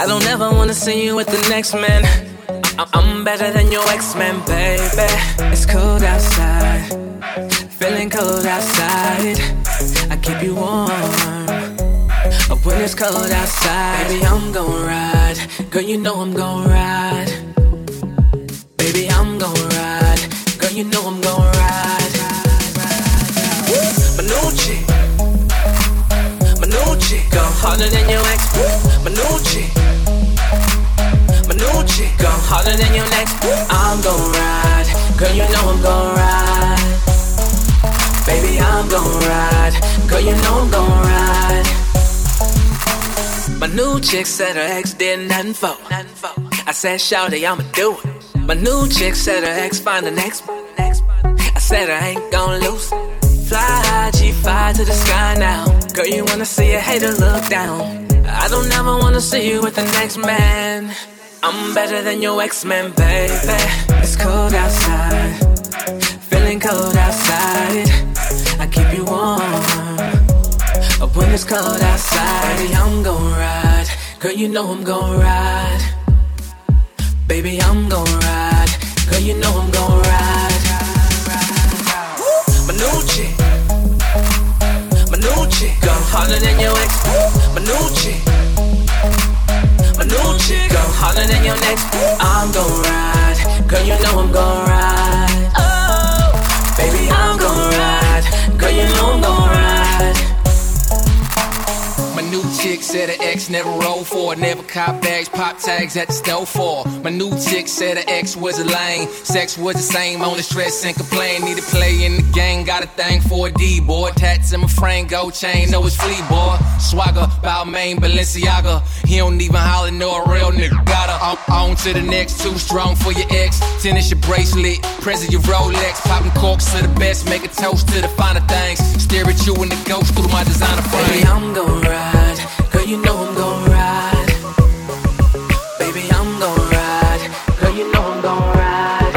I don't ever wanna see you with the next man. I- I'm better than your ex-man, baby. It's cold outside, feeling cold outside. I keep you warm. But when it's cold outside, baby, I'm gon' ride. Girl, you know I'm gon' ride. Baby, I'm gon' ride. Girl, you know I'm gon' ride. Harder than your ex. My new chick, my new chick, go harder than your next. I'm gon' ride, girl, you know I'm gon' ride. Baby, I'm gon' ride, girl, you know I'm gon' ride. My new chick said her ex did nothing for. I said, Shawty, I'ma do it. My new chick said her ex find the next. I said I ain't gon' lose. Fly high, G5 to the sky now. Girl, you wanna see a hater look down. I don't ever wanna see you with the next man. I'm better than your ex-man, baby. It's cold outside, feeling cold outside. I keep you warm. When it's cold outside, baby, I'm gon' ride. Girl, you know I'm gon' ride. Baby, I'm gon' ride. Girl, you know I'm gon' ride. New chick, my new chick, go harder than your ex. My new chick, my new chick, go harder than your next. I'm gon' ride. Girl, you know I'm gon' ride. Oh, baby, I'm gon' ride. Girl, you know I'm gon' ride. My new chick said her ex never rolled for, never cop bags, pop tags at the store for. My new chick said her ex was a lame, sex was the same, only stress and complain. Need to play in the game, got a thing for a D boy. Tats in my frame, gold chain, know it's flea boy. Swagger, Balmain, Balenciaga. He don't even holler, no a real nigga. Got her on, on to the next, too strong for your ex. Tennis your bracelet, present your Rolex, popping corks to the best, make a toast to the finer things. Stare at you in the ghost through my designer frame. Baby, I'm gon' ride. Girl, you know I'm gon' ride. Baby, I'm gon' ride. Girl, you know I'm gon' ride.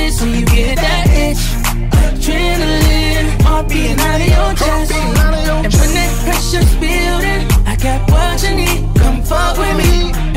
This when you get that itch. Adrenaline, heart beating out of your chest. And when that pressure's building, I got what you need. Come fuck with me.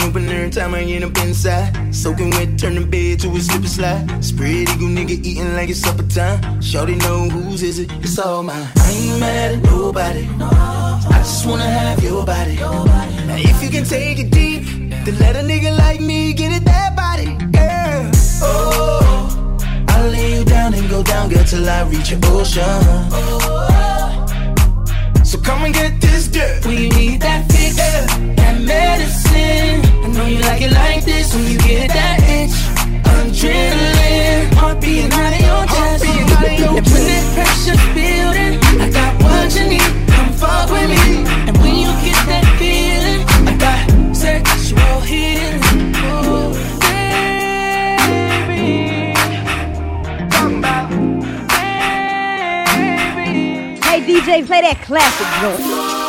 Open every time I get up inside. Soaking wet, turn the bed to a slip and slide. Spread eagle nigga eating like it's supper time. Shorty know whose is it, it's all mine. I ain't mad at nobody. I just wanna have your body. Now if you can take it deep, then let a nigga like me get it that body, girl. Oh, I'll lay you down and go down, girl, till I reach your ocean. So come and get this dirt. When you need that fix, that medicine. I know you like it like this when you get that itch. Adrenaline, heart beating out of your chest. And when that pressure's building, I got what you need. Come fuck with me. DJ, play that classic joint.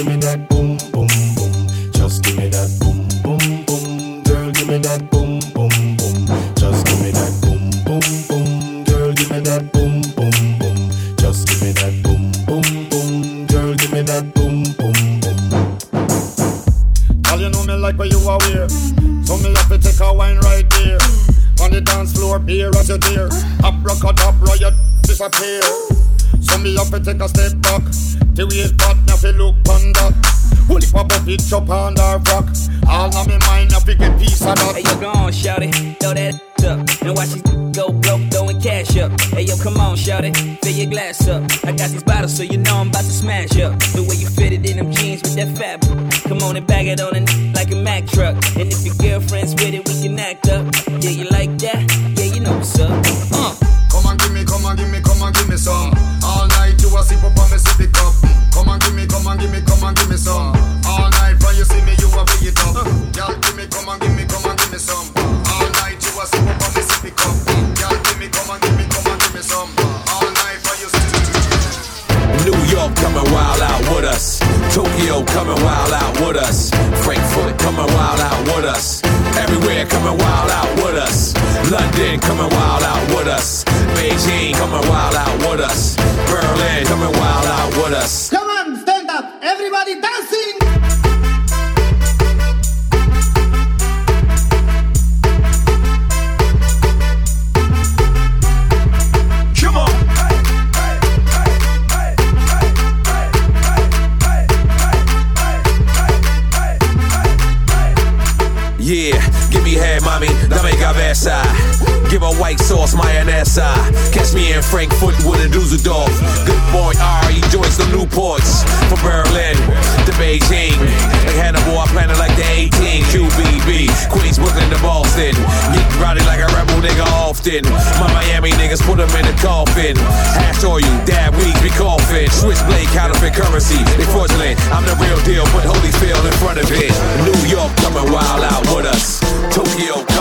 give me that. on the rock. All on my mind, I figure peace out. Hey, you gone, on, shout it. Throw that up. And watch it go broke, throwing cash up. Hey, yo, come on, shout it. Fill your glass up. I got these bottles, so you know I'm about to smash up.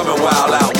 screaming wild out.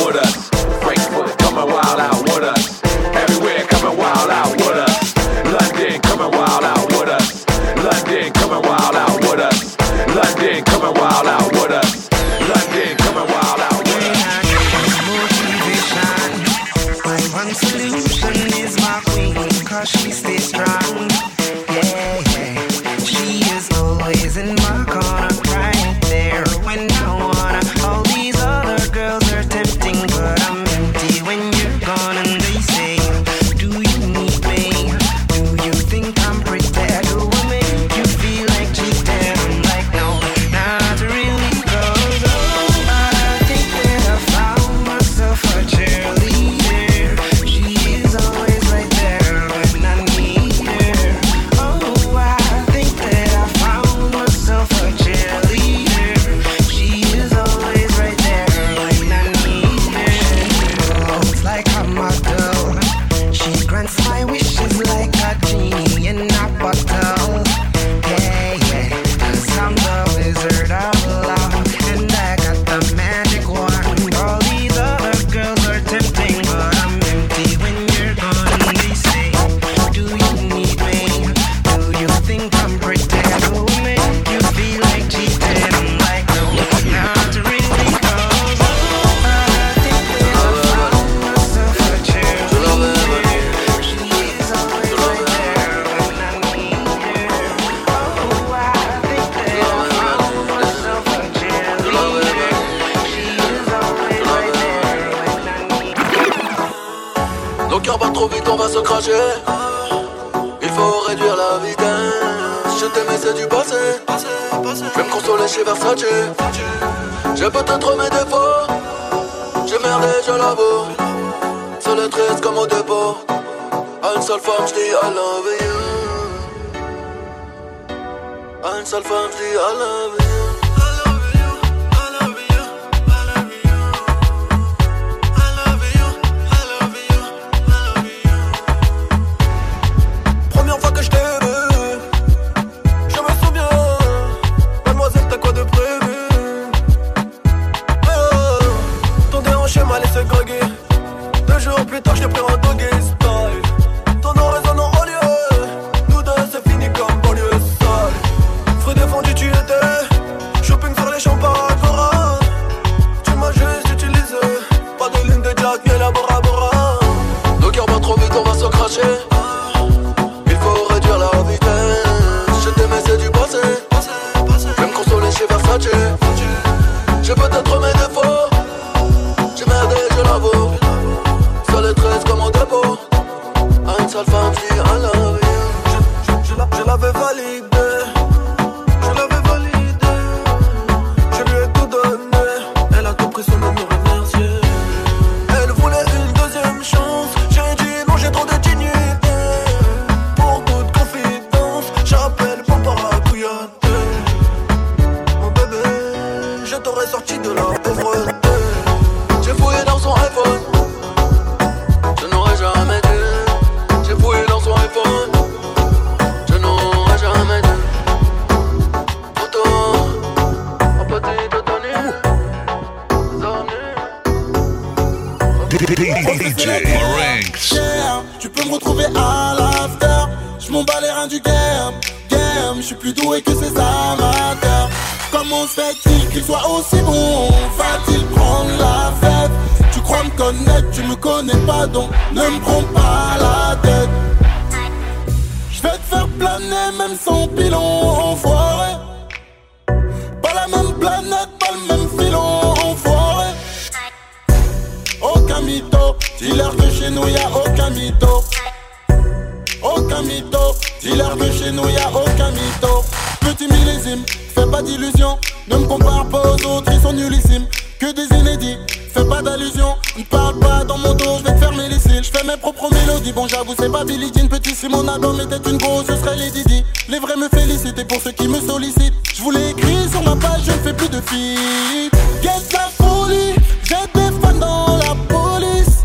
je ne fais plus de filles. Guette la folie, j'ai des fans dans la police.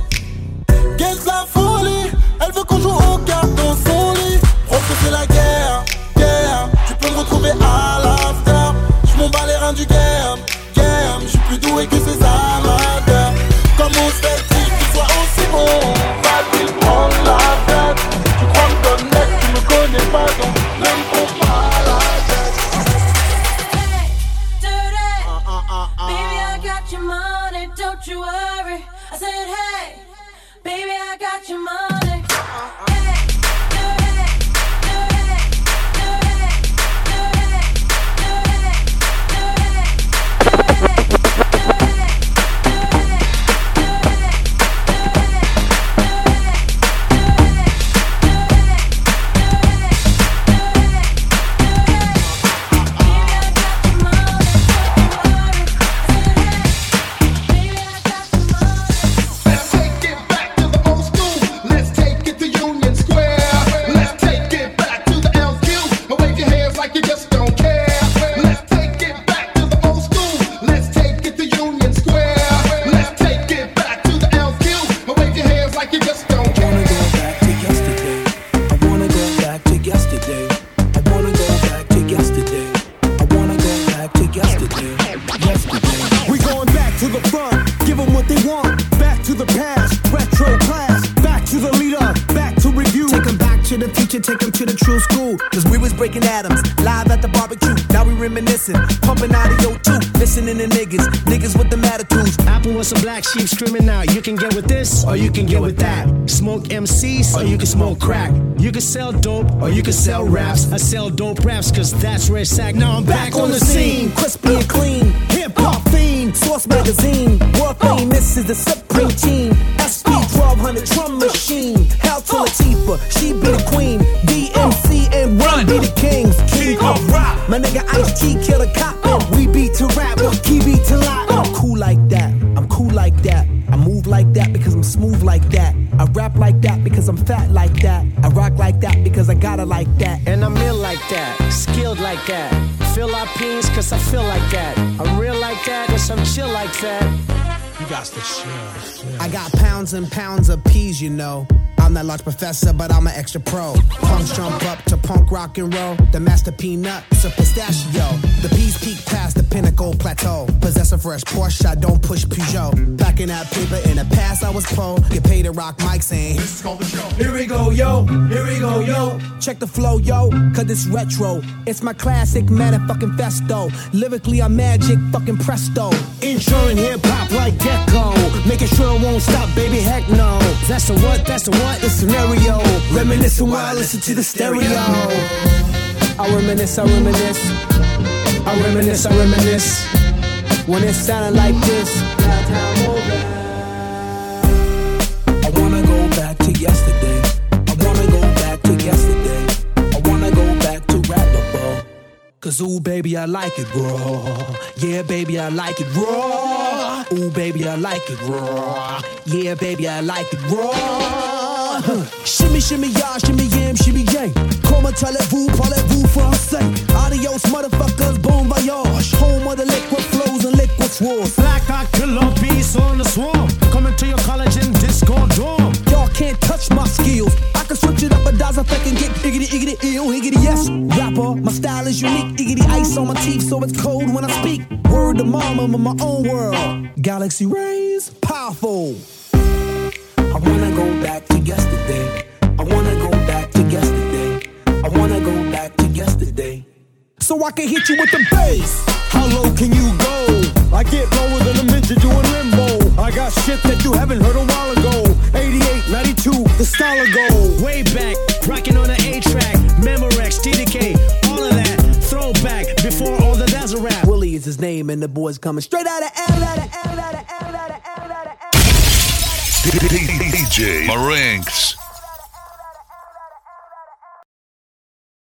Guette la folie, elle veut qu'on joue au cartes dans son lit. Proche c'est la guerre, guerre, tu peux me retrouver à l'after. Je m'en bats les reins du guerre. Chief screaming out, you can get with this or you can get with that. Smoke MCs or you can smoke crack. You can sell dope or you can sell raps. I sell dope raps cause that's where it's at. Now I'm back on the scene. Crispy and clean. Hip hop fiend. Source magazine. World famous oh. is the supreme team. like that. I rap like that because I'm fat like that. I rock like that because I gotta like that. And I'm ill like that, skilled like that. Feel our peas cause I feel like that. I'm real like that, cause I'm chill like that. You got the shit. I got pounds and pounds of peas, you know. I'm that large professor, but I'm an extra pro. Punks jump up to punk rock and roll. The master peanut, it's a pistachio. The peas peak past the pinnacle plateau. Possess a fresh Porsche, I don't push Peugeot. Packing out paper in the past, I was pro. Get paid to rock mics and this is called the show. Here we go, yo. Here we go, yo. Check the flow, yo, cause it's retro. It's my classic motherfucking festo. Lyrically, I'm magic, fucking presto. Insuring hip hop like gecko. Making sure it won't stop, baby, heck no. That's the what, that's the what, the scenario. Reminiscing while I listen to the stereo. I reminisce, I reminisce. I reminisce, I reminisce. When it sounded like this. I wanna go back to yesterday. I wanna go back to yesterday. I wanna go back to rappable. Cause ooh, baby, I like it raw. Yeah, baby, I like it raw. Ooh, baby, I like it raw. Yeah, baby, I like it raw. Shimmy, shimmy, y'all, shimmy, yam, shimmy, yang. Parlez-vous, parlez-vous français. Adios, motherfuckers, bon voyage. Home of the liquid flows and liquid swords. Black I killer beast on the swarm. Coming to your college in disco dorm. Y'all can't touch my skills. I can switch it up a dozen effect and get iggity, iggity, ill, higgity, yes. Rapper, my style is unique. Iggity ice on my teeth, so it's cold when I speak. Word to mama, I'm in my own world. Galaxy rays, powerful. I wanna go back to yesterday. I wanna go back to yesterday. I wanna go back to yesterday. So I can hit you with the bass. How low can you go? I get lower than a midget doing limbo. I got shit that you haven't heard a while ago. 88, 92, the style of gold. Way back, rocking on the 8-track, Memorex, TDK, all of that. Throwback before all the dazzle rap. Willie is his name, and the boys coming straight out of L. DJ Marinx.